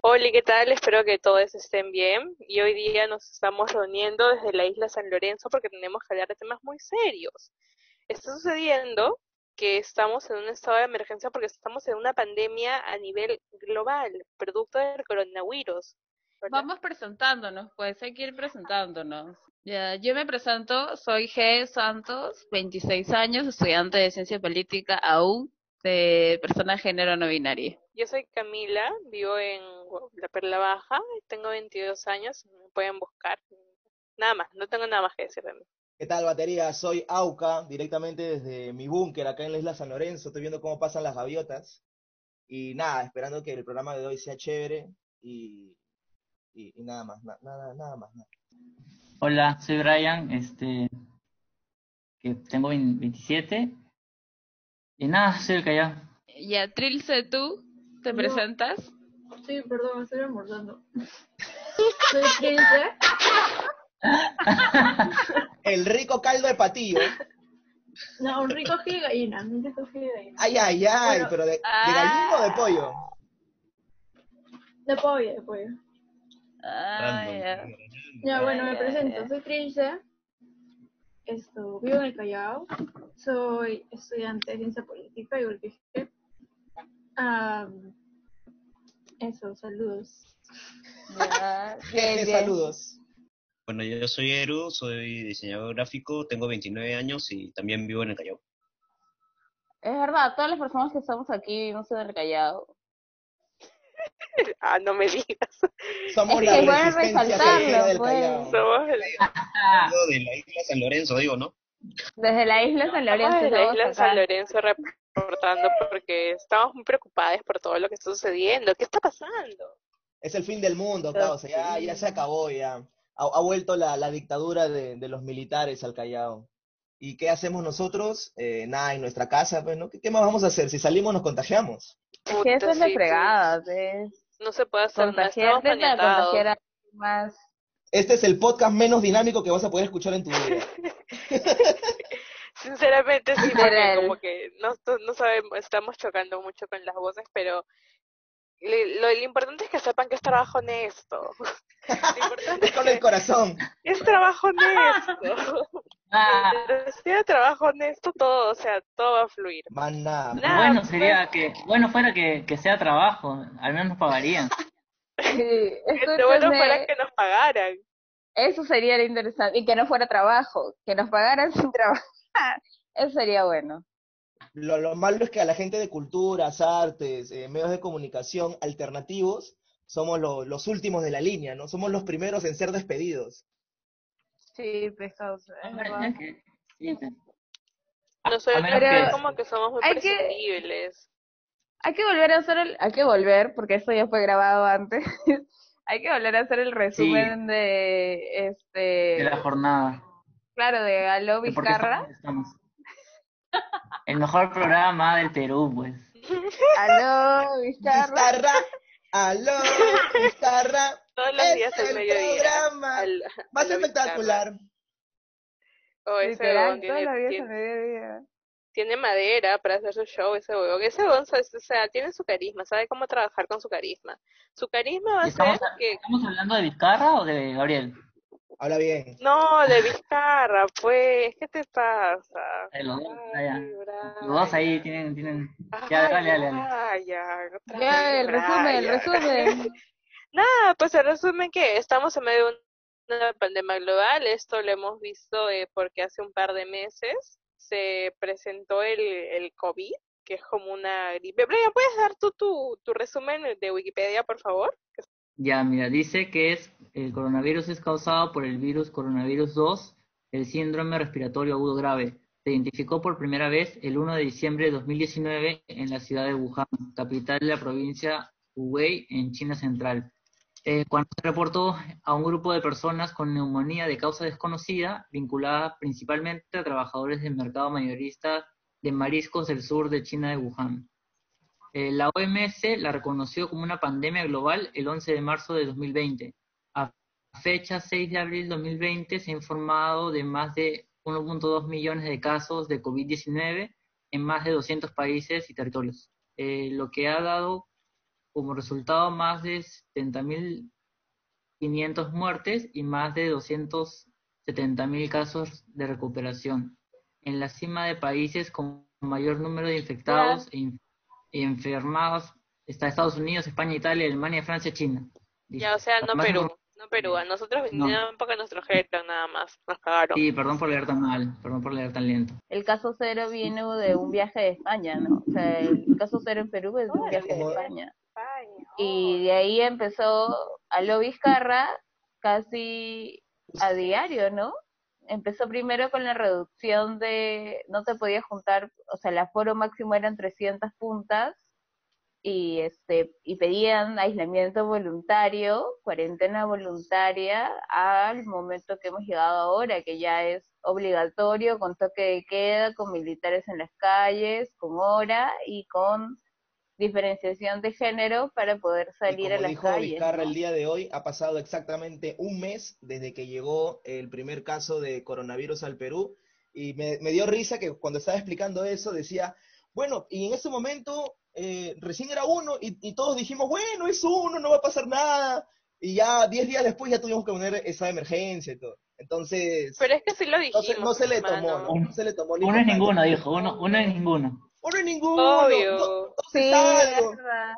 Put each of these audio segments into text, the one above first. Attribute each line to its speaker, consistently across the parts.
Speaker 1: Hola, ¿qué tal? Espero que todos estén bien. Y hoy día nos estamos reuniendo desde la isla San Lorenzo porque tenemos que hablar de temas muy serios. Está sucediendo que estamos en un estado de emergencia porque estamos en una pandemia a nivel global, producto del coronavirus.
Speaker 2: Vamos presentándonos, pues hay que ir presentándonos. Ya, yo me presento, soy G. Santos, 26 años, estudiante de Ciencia Política aún, de persona de género no binario.
Speaker 1: Yo soy Camila, vivo en La Perla Baja, tengo 22 años, me pueden buscar. Nada más, no tengo nada más que decir de mí.
Speaker 3: ¿Qué tal, batería? Soy Auca, directamente desde mi búnker acá en la isla San Lorenzo. Estoy viendo cómo pasan las gaviotas. Y nada, esperando que el programa de hoy sea chévere y, y, y nada más, na- nada, nada más. nada.
Speaker 4: Hola, soy Brian, este, que tengo 20 27. Y nada, el Callao.
Speaker 2: Ya, Trilce, ¿tú te presentas?
Speaker 5: Sí, perdón, estoy almorzando. Soy Trilce.
Speaker 3: El rico caldo de patillo.
Speaker 5: No, un rico ají de gallina. Un rico ají de gallina.
Speaker 3: Ay, ay, ay,
Speaker 5: Bueno,
Speaker 3: pero de, de
Speaker 2: ah.
Speaker 3: gallina o de pollo.
Speaker 5: De pollo, de pollo.
Speaker 2: Ah, ya.
Speaker 5: Ya, bueno, me
Speaker 2: ya,
Speaker 5: presento.
Speaker 2: ya.
Speaker 5: Soy Trilce. Esto, vivo en el Callao. Soy estudiante de ciencia política, igual que. Am, eso, saludos.
Speaker 2: Bien, bien.
Speaker 3: saludos.
Speaker 6: Bueno, yo soy Eru, soy diseñador gráfico, tengo 29 años y también vivo en el Callao.
Speaker 2: Es verdad, todas las personas que estamos aquí vivimos en el Callao.
Speaker 1: Ah, no me digas.
Speaker 3: Somos
Speaker 2: Es
Speaker 3: la
Speaker 2: que igual
Speaker 3: resistencia
Speaker 2: resaltarlo,
Speaker 3: callejera del
Speaker 2: pues.
Speaker 1: Somos el-
Speaker 6: de la isla San Lorenzo, digo, ¿no?
Speaker 2: desde la isla San Lorenzo.
Speaker 1: En la isla. San Lorenzo reportando porque estamos muy preocupadas por todo lo que está sucediendo. ¿Qué está pasando?
Speaker 3: Es el fin del mundo, acá, o sea, ya, ya se acabó, ya. Ha, ha vuelto la, la dictadura de, de los militares al Callao. ¿Y qué hacemos nosotros? Eh, nada, en nuestra casa, pues, ¿no? ¿Qué, qué más vamos a hacer? Si salimos nos contagiamos.
Speaker 2: Que eso
Speaker 1: Puta,
Speaker 2: es la
Speaker 1: sí,
Speaker 2: fregada, pues.
Speaker 1: No se puede hacer nada.
Speaker 2: Para
Speaker 1: maniatados.
Speaker 2: contagiar a más.
Speaker 3: Este es el podcast menos dinámico que vas a poder escuchar en tu vida.
Speaker 1: Sinceramente sí, porque como que no, no sabemos, estamos chocando mucho con las voces, pero le- lo, lo importante es que sepan que es trabajo honesto. Lo importante es
Speaker 3: Con el corazón.
Speaker 1: es trabajo honesto.
Speaker 4: Ah,
Speaker 1: sea trabajo honesto, todo, o sea, todo va a fluir.
Speaker 3: Más nada.
Speaker 1: Nada,
Speaker 4: bueno sería que, bueno fuera que, que sea trabajo, al menos nos pagarían.
Speaker 2: Sí,
Speaker 1: Lo bueno fuera que nos pagaran.
Speaker 2: Eso sería lo interesante. Y que no fuera trabajo, que nos pagaran sin trabajar. Eso sería bueno.
Speaker 3: Lo, lo malo es que a la gente de culturas, artes, eh, medios de comunicación alternativos, somos lo- los últimos de la línea, ¿no? Somos los primeros en ser despedidos.
Speaker 2: Sí, pesado, es verdad.
Speaker 4: Sí.
Speaker 1: Nosotros
Speaker 4: que-
Speaker 1: como que somos muy
Speaker 2: Hay que-. Hay que volver a hacer el, hay que volver, porque esto ya fue grabado antes. hay que volver a hacer el resumen de este
Speaker 4: de la jornada.
Speaker 2: claro, de Aló
Speaker 4: de por qué
Speaker 2: Vizcarra.
Speaker 4: estamos- estamos. El mejor programa del Perú, pues.
Speaker 2: Aló Vizcarra.
Speaker 3: Aló, Vizcarra,
Speaker 1: Todos los
Speaker 3: es
Speaker 1: días al
Speaker 3: el
Speaker 1: mediodía.
Speaker 3: programa
Speaker 1: al-
Speaker 3: más espectacular.
Speaker 1: Oh, ese
Speaker 2: Literal,
Speaker 1: huevón
Speaker 2: todos
Speaker 1: tiene,
Speaker 2: los días
Speaker 1: tiene-
Speaker 2: a mediodía.
Speaker 1: tiene madera para hacer su show, ese huevón. Ese huevón, o sea, tiene su carisma, sabe cómo trabajar con su carisma. Su carisma va a ser
Speaker 4: ¿Estamos,
Speaker 1: que...
Speaker 4: ¿Estamos hablando de Vizcarra o de Gabriel?
Speaker 3: Habla bien.
Speaker 1: No, de Vizcarra, pues, ¿qué te pasa?
Speaker 4: Los dos,
Speaker 1: Ay,
Speaker 4: ya, ya.
Speaker 1: Brian.
Speaker 4: Los dos ahí tienen, tienen. Ya,
Speaker 1: Ay,
Speaker 4: dale, dale,
Speaker 2: Ya,
Speaker 1: vez,
Speaker 2: el resumen, el resumen.
Speaker 1: Nada, pues el resumen que estamos en medio de una pandemia global, esto lo hemos visto eh, porque hace un par de meses se presentó el, el COVID, que es como una gripe. Brian, ¿puedes dar tú tu, tu resumen de Wikipedia, por favor?
Speaker 4: Ya, mira, dice que es el coronavirus es causado por el virus coronavirus 2, el síndrome respiratorio agudo grave. Se identificó por primera vez el 1 de diciembre de 2019 en la ciudad de Wuhan, capital de la provincia Hubei, en China Central. Eh, cuando se reportó a un grupo de personas con neumonía de causa desconocida, vinculada principalmente a trabajadores del mercado mayorista de mariscos del sur de China de Wuhan. Eh, la OMS la reconoció como una pandemia global el 11 de marzo de 2020. A fecha 6 de abril de 2020 se ha informado de más de 1.2 millones de casos de COVID-19 en más de 200 países y territorios, eh, lo que ha dado como resultado más de 70.500 muertes y más de 270.000 casos de recuperación. En la cima de países con mayor número de infectados e, in- y enfermados está Estados Unidos, España, Italia, Alemania, Francia, China. Dice.
Speaker 1: Ya, o sea, no
Speaker 4: Además,
Speaker 1: Perú, no Perú. A nosotros vinieron porque nos trajeron nada más. Nos cagaron.
Speaker 4: Sí, perdón por leer tan mal, perdón por leer tan lento.
Speaker 2: El caso cero vino de un viaje de España, ¿no? O sea, el caso cero en Perú es de un viaje de España.
Speaker 1: España,
Speaker 2: Y de ahí empezó a lo Vizcarra casi a diario, ¿no? Empezó primero con la reducción de, no te podías juntar, o sea, el aforo máximo eran 300 puntas y este y pedían aislamiento voluntario, cuarentena voluntaria al momento que hemos llegado ahora, que ya es obligatorio con toque de queda, con militares en las calles, con hora y con diferenciación de género para poder
Speaker 3: Y
Speaker 2: salir a las
Speaker 3: dijo
Speaker 2: calles.
Speaker 3: Vizcarra
Speaker 2: ¿no?
Speaker 3: el día de hoy, ha pasado exactamente un mes desde que llegó el primer caso de coronavirus al Perú. Y me, me dio risa que cuando estaba explicando eso decía, bueno, y en ese momento eh, recién era uno y, y todos dijimos, bueno, es uno, no va a pasar nada. Y ya 10 días después ya tuvimos que poner esa emergencia y todo. Entonces,
Speaker 1: Pero es que sí lo
Speaker 3: no
Speaker 1: dijimos,
Speaker 3: se, no se le tomó. ¿no? No se le tomó
Speaker 4: Uno es ninguno, dijo, uno, uno es ninguno.
Speaker 3: Uno es ninguno.
Speaker 1: Obvio.
Speaker 2: Sí,
Speaker 3: es
Speaker 2: verdad.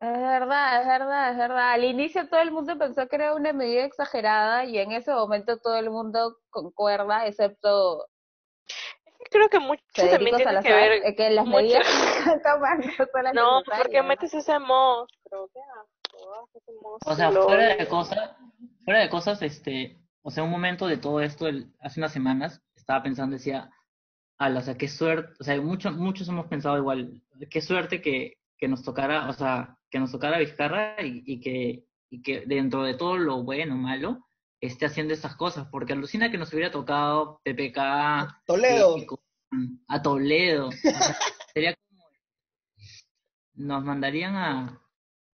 Speaker 2: Es verdad, es verdad, es verdad. Al inicio todo el mundo pensó que era una medida exagerada y en ese momento todo el mundo concuerda, excepto
Speaker 1: Creo que mucho también
Speaker 2: Federico
Speaker 1: tiene que
Speaker 2: Salazar,
Speaker 1: ver.
Speaker 2: eh, que las
Speaker 1: mucho-
Speaker 2: medidas que las
Speaker 1: No, ¿por qué
Speaker 2: necesarias.
Speaker 1: metes ese monstruo? ¿Qué asco? ese monstruo,
Speaker 4: O sea, fuera de cosas, fuera de cosas, este, o sea, un momento de todo esto, el- hace unas semanas, estaba pensando, decía, ala, o sea, qué suerte, o sea, muchos, muchos hemos pensado igual, qué suerte que, que nos tocara, o sea, que nos tocara Vizcarra y, y que, y que dentro de todo lo bueno, malo, esté haciendo esas cosas, porque alucina que nos hubiera tocado PPK,
Speaker 3: Toledo.
Speaker 4: a Toledo. O sea, sería como. Nos mandarían a,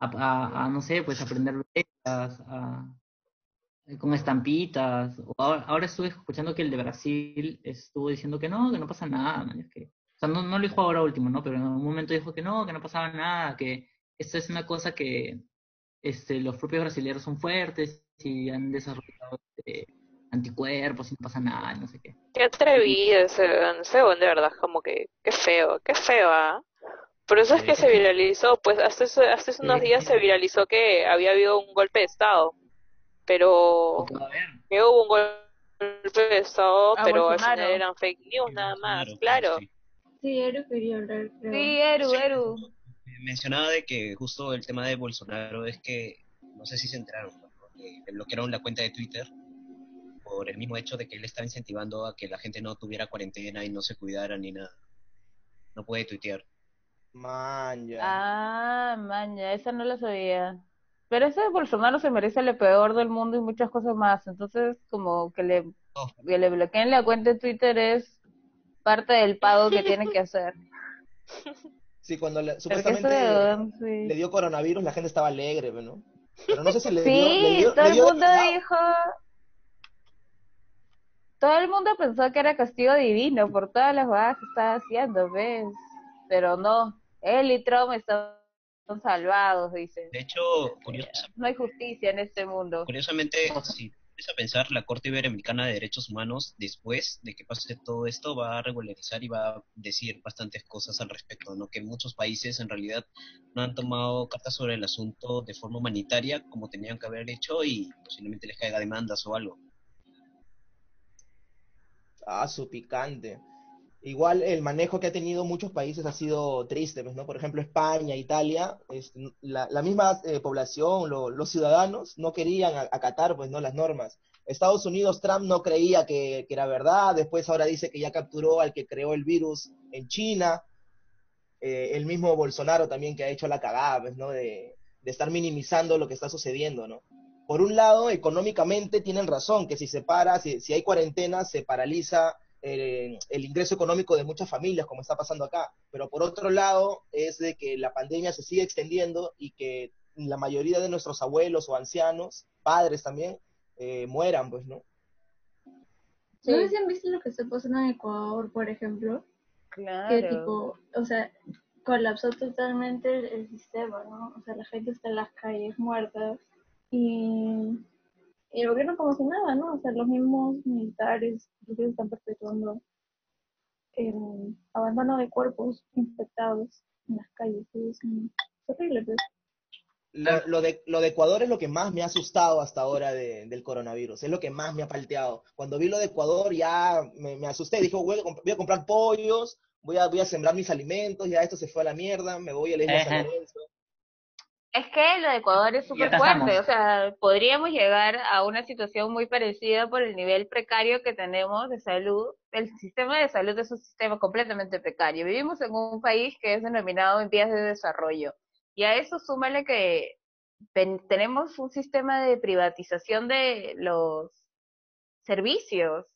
Speaker 4: a, a- a, no sé, pues aprender letras, a, con estampitas. O ahora, ahora estuve escuchando que el de Brasil estuvo diciendo que no, que no pasa nada. man, es que, o sea, no, no lo dijo ahora último, ¿no? Pero en un momento dijo que no, que no pasaba nada, que esto es una cosa que este, los propios brasileños son fuertes y han desarrollado este, anticuerpos y no pasa nada, y no sé qué.
Speaker 1: Qué atrevido ese de verdad, como que, qué feo, qué feo, ¿ah? Por eso es que se viralizó, pues hace, hace unos días se viralizó que había habido un golpe de Estado, pero
Speaker 4: Porque, a ver,
Speaker 1: que hubo un golpe de Estado,
Speaker 2: A
Speaker 1: pero al final eran fake news nada más, claro.
Speaker 6: sí.
Speaker 5: Sí, Eru quería hablar, creo.
Speaker 2: Sí, Eru,
Speaker 6: Sí.
Speaker 2: Eru.
Speaker 6: Mencionaba de que justo el tema de Bolsonaro es que, no sé si se enteraron, ¿no? que le bloquearon la cuenta de Twitter por el mismo hecho de que él estaba incentivando a que la gente no tuviera cuarentena y no se cuidara ni nada. No puede tuitear.
Speaker 3: Man, ya.
Speaker 2: Ah, maña, esa no la sabía. Pero ese Bolsonaro se merece lo peor del mundo y muchas cosas más. Entonces, como que le,
Speaker 6: Oh.
Speaker 2: que le bloqueen la cuenta de Twitter es parte del pago que tiene que hacer.
Speaker 3: Sí, cuando le- supuestamente
Speaker 2: sí.
Speaker 3: le dio coronavirus, la gente estaba alegre, ¿no? Pero no sé si le dio,
Speaker 2: Sí,
Speaker 3: le dio-
Speaker 2: todo
Speaker 3: le
Speaker 2: el
Speaker 3: dio
Speaker 2: mundo dijo. Todo el mundo pensó que era castigo divino por todas las cosas que estaba haciendo, ¿ves? Pero no, él y Trump están salvados, dicen.
Speaker 6: De hecho,
Speaker 2: No hay justicia en este mundo.
Speaker 6: curiosamente, si empieza a pensar, la Corte Iberoamericana de Derechos Humanos, después de que pase todo esto, va a regularizar y va a decir bastantes cosas al respecto, ¿no? Que muchos países en realidad no han tomado cartas sobre el asunto de forma humanitaria como tenían que haber hecho y posiblemente les caiga demandas o algo.
Speaker 3: Ah, su picante. Igual el manejo que ha tenido muchos países ha sido triste, pues, ¿no? Por ejemplo, España, Italia, este, la, la misma eh, población, lo- los ciudadanos no querían acatar, pues, ¿no? Las normas. Estados Unidos, Trump no creía que, que era verdad, después ahora dice que ya capturó al que creó el virus en China. Eh, el mismo Bolsonaro también que ha hecho la cagada, pues, ¿no? De, de estar minimizando lo que está sucediendo, ¿no? Por un lado, económicamente tienen razón, que si se para, si, si hay cuarentena, se paraliza el ingreso económico de muchas familias, como está pasando acá. Pero por otro lado, es de que la pandemia se sigue extendiendo y que la mayoría de nuestros abuelos o ancianos, padres también, eh, mueran, pues, ¿no?
Speaker 5: No sé si han visto lo que está pasando en Ecuador, por ejemplo, que
Speaker 2: Claro.
Speaker 5: tipo, o sea, colapsó totalmente el, el sistema, ¿no? O sea, la gente está en las calles muertas y, y el gobierno como si nada, ¿no? O sea, los mismos militares inclusive están perpetuando el abandono de cuerpos infectados en las calles. Es, horrible, pues.
Speaker 3: Lo, lo de, lo de Ecuador es lo que más me ha asustado hasta ahora de- del coronavirus, es lo que más me ha palteado. Cuando vi lo de Ecuador ya me, me asusté, dije, voy a, comp- voy a comprar pollos, voy a, voy a sembrar mis alimentos, ya esto se fue a la mierda, me voy a la isla San
Speaker 4: Ajá.
Speaker 3: Lorenzo.
Speaker 2: Es que lo de Ecuador es súper fuerte, o sea, podríamos llegar a una situación muy parecida por el nivel precario que tenemos de salud. El sistema de salud es un sistema completamente precario. Vivimos en un país que es denominado en vías de desarrollo. Y a eso súmale que ten- tenemos un sistema de privatización de los servicios,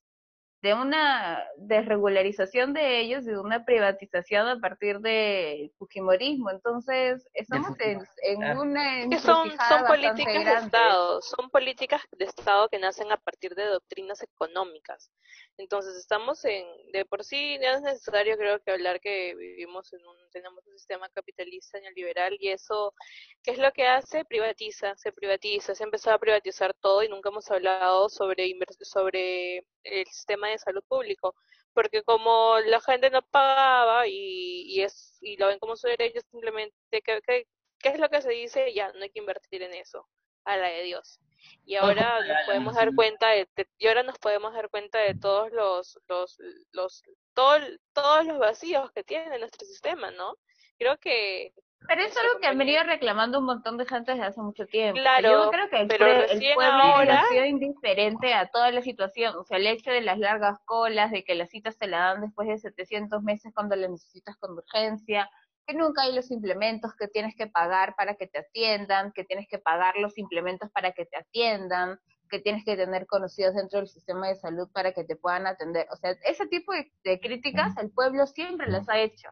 Speaker 2: de una desregularización de ellos y de una privatización a partir del fujimorismo. Entonces, estamos en, una
Speaker 1: Es que son, son políticas de. Estado, son políticas de Estado que nacen a partir de doctrinas económicas. Entonces estamos en, de por sí no es necesario creo que hablar que vivimos en un, tenemos un sistema capitalista neoliberal y eso, ¿qué es lo que hace? Privatiza, se privatiza, se ha empezado a privatizar todo y nunca hemos hablado sobre sobre el sistema de salud público, porque como la gente no pagaba y, y es y lo ven como su derecho simplemente ¿qué, qué, qué es lo que se dice? Ya, no hay que invertir en eso, a la de Dios. Y ahora nos podemos dar cuenta de, de- y ahora nos podemos dar cuenta de todos los los los todo, todos los vacíos que tiene nuestro sistema, ¿no? Creo que
Speaker 2: Pero es algo que han venido reclamando un montón de gente desde hace mucho tiempo.
Speaker 1: Claro,
Speaker 2: Yo creo que el,
Speaker 1: pero
Speaker 2: el pueblo
Speaker 1: ahora-
Speaker 2: ha sido indiferente a toda la situación. O sea, el hecho de las largas colas, de que las citas te la dan después de 700 meses cuando las necesitas con urgencia, que nunca hay los implementos que tienes que pagar para que te atiendan, que tienes que pagar los implementos para que te atiendan, que tienes que tener conocidos dentro del sistema de salud para que te puedan atender. O sea, ese tipo de, de críticas el pueblo siempre las ha hecho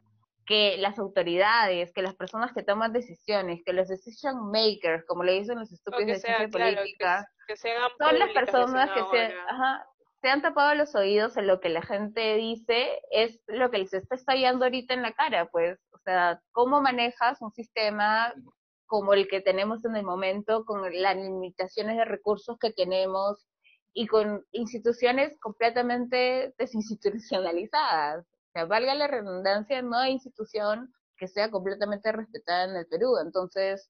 Speaker 2: que las autoridades, que las personas que toman decisiones, que los decision makers, como le dicen los estúpidos
Speaker 1: que
Speaker 2: de ciencia
Speaker 1: claro, que,
Speaker 2: política,
Speaker 1: que hagan
Speaker 2: son las personas que se, ajá, se han tapado los oídos en lo que la gente dice, es lo que les está estallando ahorita en la cara, pues, o sea, cómo manejas un sistema como el que tenemos en el momento, con las limitaciones de recursos que tenemos y con instituciones completamente desinstitucionalizadas. O sea, valga la redundancia, no hay institución que sea completamente respetada en el Perú. Entonces,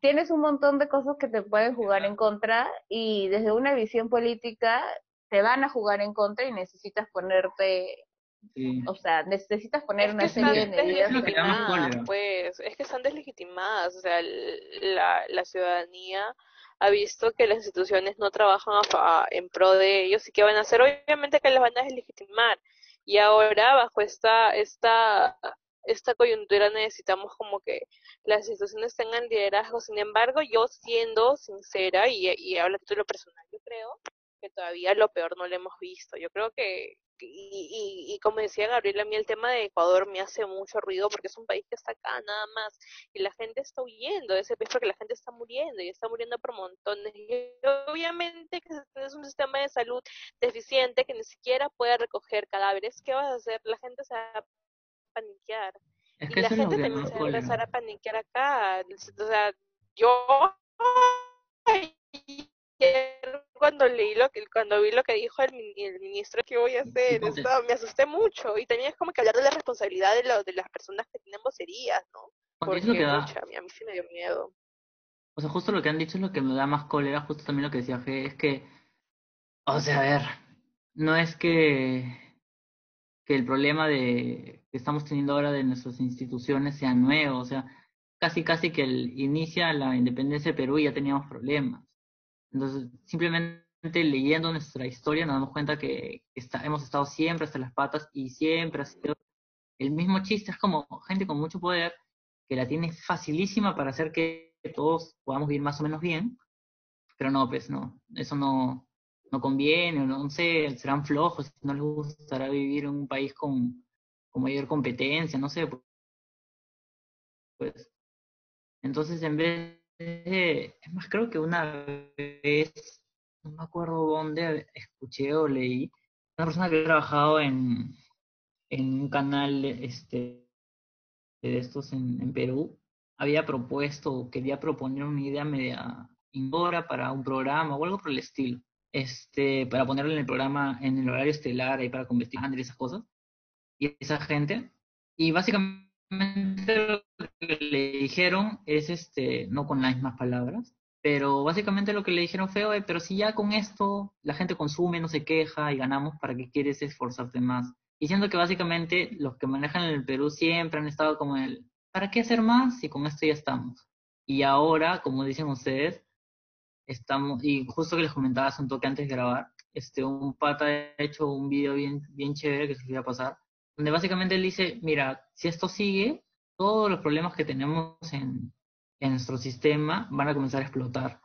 Speaker 2: tienes un montón de cosas que te pueden jugar en contra y desde una visión política te van a jugar en contra y necesitas ponerte,
Speaker 4: Sí.
Speaker 2: o sea, necesitas poner
Speaker 1: Es
Speaker 2: una
Speaker 1: que están
Speaker 2: serie de medidas.
Speaker 4: Es lo que da más
Speaker 1: deslegitimadas,
Speaker 4: cólera.
Speaker 1: pues, es que están deslegitimadas, o sea, el- la, la ciudadanía ha visto que las instituciones no trabajan a en pro de ellos y qué van a hacer, obviamente que las van a deslegitimar. Y ahora, bajo esta, esta, esta coyuntura, necesitamos como que las instituciones tengan liderazgo. Sin embargo, yo siendo sincera, y, y hablo a título personal, yo creo que todavía lo peor no lo hemos visto. Yo creo que, y, y, y como decía Gabriela, a mí el tema de Ecuador me hace mucho ruido porque es un país que está acá nada más y la gente está huyendo de ese país porque la gente está muriendo y está muriendo por montones. Y obviamente que tienes un sistema de salud deficiente que ni siquiera puede recoger cadáveres, ¿qué vas a hacer? La gente se va a paniquear
Speaker 4: Es
Speaker 1: y la
Speaker 4: es
Speaker 1: gente también se va a empezar a paniquear acá. O sea, yo cuando leí lo que cuando vi lo que dijo el, el ministro qué voy a hacer estaba- me asusté mucho. Y también es como que hablar de la responsabilidad de, lo, de las personas que tienen vocerías no
Speaker 4: Ponte, es lo
Speaker 1: porque
Speaker 4: que da,
Speaker 1: pucha, a mí, a mí sí me dio miedo.
Speaker 4: O sea, justo lo que han dicho es lo que me da más cólera, justo también lo que decía Fe, es que, o sea, a ver, no es que, que el problema de que estamos teniendo ahora de nuestras instituciones sea nuevo, o sea, casi casi que el, inicia la independencia de Perú y ya teníamos problemas. Entonces, simplemente leyendo nuestra historia nos damos cuenta que está, hemos estado siempre hasta las patas y siempre ha sido el mismo chiste. Es como gente con mucho poder que la tiene facilísima para hacer que todos podamos vivir más o menos bien, pero no, pues no, eso no, no conviene, no sé, serán flojos, no les gustará vivir en un país con, con mayor competencia, no sé, pues. Entonces, en vez de, es más, creo que una vez, no me acuerdo dónde escuché o leí, una persona que ha trabajado en, en un canal este de estos en, en Perú había propuesto o quería proponer una idea media indora para un programa o algo por el estilo, este, para ponerlo en el programa en el horario estelar y para convertir y esas cosas, y esa gente. Y básicamente lo que le dijeron es, este, no con las mismas palabras, pero básicamente lo que le dijeron fue, Oye, pero si ya con esto la gente consume, no se queja y ganamos, ¿para qué quieres esforzarte más? Y siendo que básicamente los que manejan el Perú siempre han estado como el, ¿para qué hacer más si con esto ya estamos? Y ahora, como dicen ustedes, estamos, y justo que les comentaba hace un toque antes de grabar, este, un pata hecho un video bien, bien chévere que se voy a pasar, donde básicamente él dice, mira, si esto sigue, todos los problemas que tenemos en, en nuestro sistema van a comenzar a explotar.